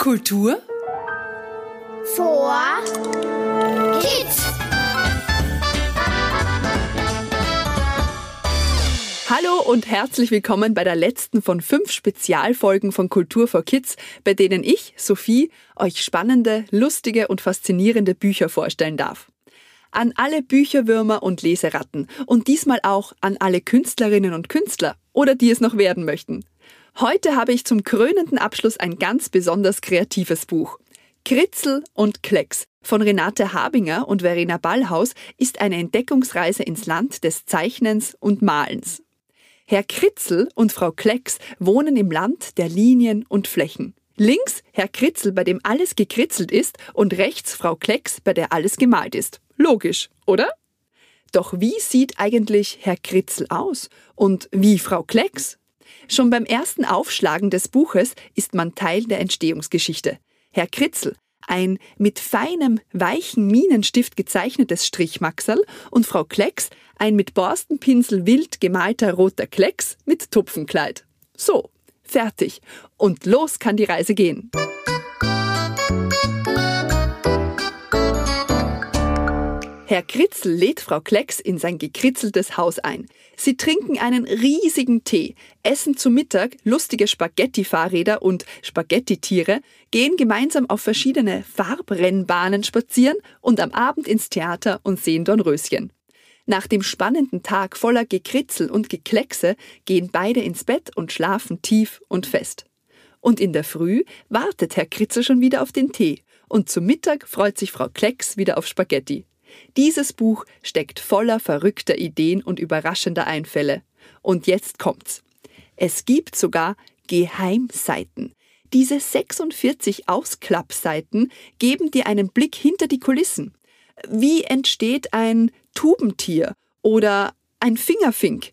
Kultur vor Kids. Hallo und herzlich willkommen bei der letzten von fünf Spezialfolgen von Kultur for Kids, bei denen ich, Sophie, euch spannende, lustige und faszinierende Bücher vorstellen darf. An alle Bücherwürmer und Leseratten und diesmal auch an alle Künstlerinnen und Künstler oder die es noch werden möchten. Heute habe ich zum krönenden Abschluss ein ganz besonders kreatives Buch. Kritzel und Klecks von Renate Habinger und Verena Ballhaus ist eine Entdeckungsreise ins Land des Zeichnens und Malens. Herr Kritzel und Frau Klecks wohnen im Land der Linien und Flächen. Links Herr Kritzel, bei dem alles gekritzelt ist, und rechts Frau Klecks, bei der alles gemalt ist. Logisch, oder? Doch wie sieht eigentlich Herr Kritzel aus? Und wie Frau Klecks? Schon beim ersten Aufschlagen des Buches ist man Teil der Entstehungsgeschichte. Herr Kritzel, ein mit feinem, weichen Minenstift gezeichnetes Strichmaxerl und Frau Klecks, ein mit Borstenpinsel wild gemalter roter Klecks mit Tupfenkleid. So, fertig. Und los kann die Reise gehen. Herr Kritzel lädt Frau Klecks in sein gekritzeltes Haus ein. Sie trinken einen riesigen Tee, essen zu Mittag lustige Spaghetti-Fahrräder und Spaghetti-Tiere, gehen gemeinsam auf verschiedene Farbrennbahnen spazieren und am Abend ins Theater und sehen Dornröschen. Nach dem spannenden Tag voller Gekritzel und Gekleckse gehen beide ins Bett und schlafen tief und fest. Und in der Früh wartet Herr Kritzel schon wieder auf den Tee und zum Mittag freut sich Frau Klecks wieder auf Spaghetti. Dieses Buch steckt voller verrückter Ideen und überraschender Einfälle. Und jetzt kommt's. Es gibt sogar Geheimseiten. Diese 46 Ausklappseiten geben dir einen Blick hinter die Kulissen. Wie entsteht ein Tubentier oder ein Fingerfink?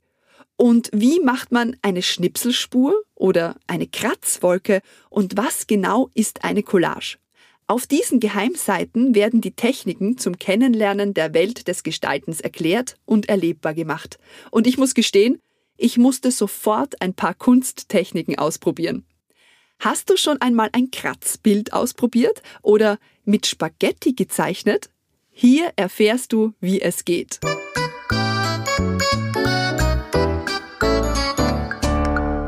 Und wie macht man eine Schnipselspur oder eine Kratzwolke? Und was genau ist eine Collage? Auf diesen Geheimseiten werden die Techniken zum Kennenlernen der Welt des Gestaltens erklärt und erlebbar gemacht. Und ich muss gestehen, ich musste sofort ein paar Kunsttechniken ausprobieren. Hast du schon einmal ein Kratzbild ausprobiert oder mit Spaghetti gezeichnet? Hier erfährst du, wie es geht.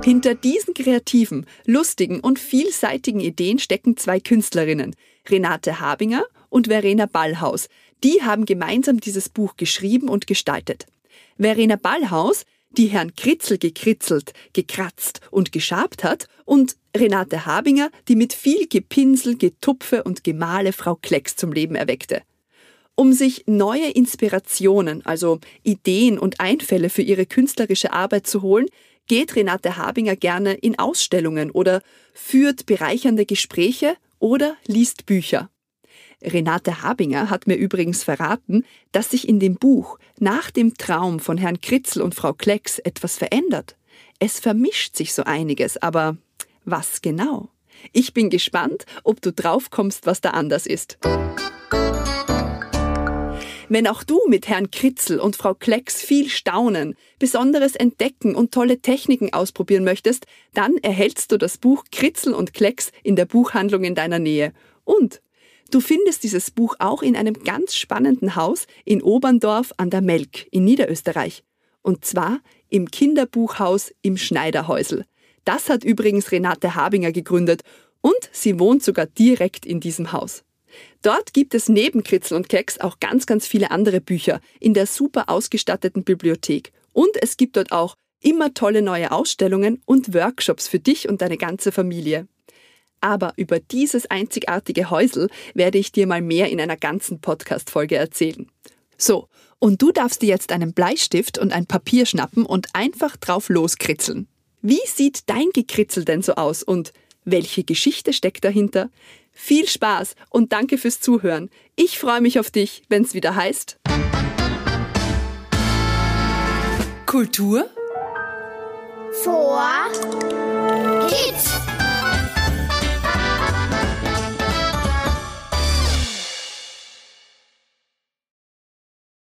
Hinter diesen kreativen, lustigen und vielseitigen Ideen stecken zwei Künstlerinnen, Renate Habinger und Verena Ballhaus. Die haben gemeinsam dieses Buch geschrieben und gestaltet. Verena Ballhaus, die Herrn Kritzel gekritzelt, gekratzt und geschabt hat, und Renate Habinger, die mit viel Gepinsel, Getupfe und Gemale Frau Klecks zum Leben erweckte. Um sich neue Inspirationen, also Ideen und Einfälle für ihre künstlerische Arbeit zu holen, geht Renate Habinger gerne in Ausstellungen oder führt bereichernde Gespräche oder liest Bücher. Renate Habinger hat mir übrigens verraten, dass sich in dem Buch nach dem Traum von Herrn Kritzel und Frau Klecks etwas verändert. Es vermischt sich so einiges, aber was genau? Ich bin gespannt, ob du drauf kommst, was da anders ist. Wenn auch du mit Herrn Kritzel und Frau Klecks viel staunen, Besonderes entdecken und tolle Techniken ausprobieren möchtest, dann erhältst du das Buch Kritzel und Klecks in der Buchhandlung in deiner Nähe. Und du findest dieses Buch auch in einem ganz spannenden Haus in Oberndorf an der Melk in Niederösterreich. Und zwar im Kinderbuchhaus im Schneiderhäusl. Das hat übrigens Renate Habinger gegründet und sie wohnt sogar direkt in diesem Haus. Dort gibt es neben Kritzel und Keks auch ganz, ganz viele andere Bücher in der super ausgestatteten Bibliothek. Und es gibt dort auch immer tolle neue Ausstellungen und Workshops für dich und deine ganze Familie. Aber über dieses einzigartige Häusel werde ich dir mal mehr in einer ganzen Podcast-Folge erzählen. So, und du darfst dir jetzt einen Bleistift und ein Papier schnappen und einfach drauf loskritzeln. Wie sieht dein Gekritzel denn so aus und welche Geschichte steckt dahinter? Viel Spaß und danke fürs Zuhören. Ich freue mich auf dich, wenn es wieder heißt. Kultur vor.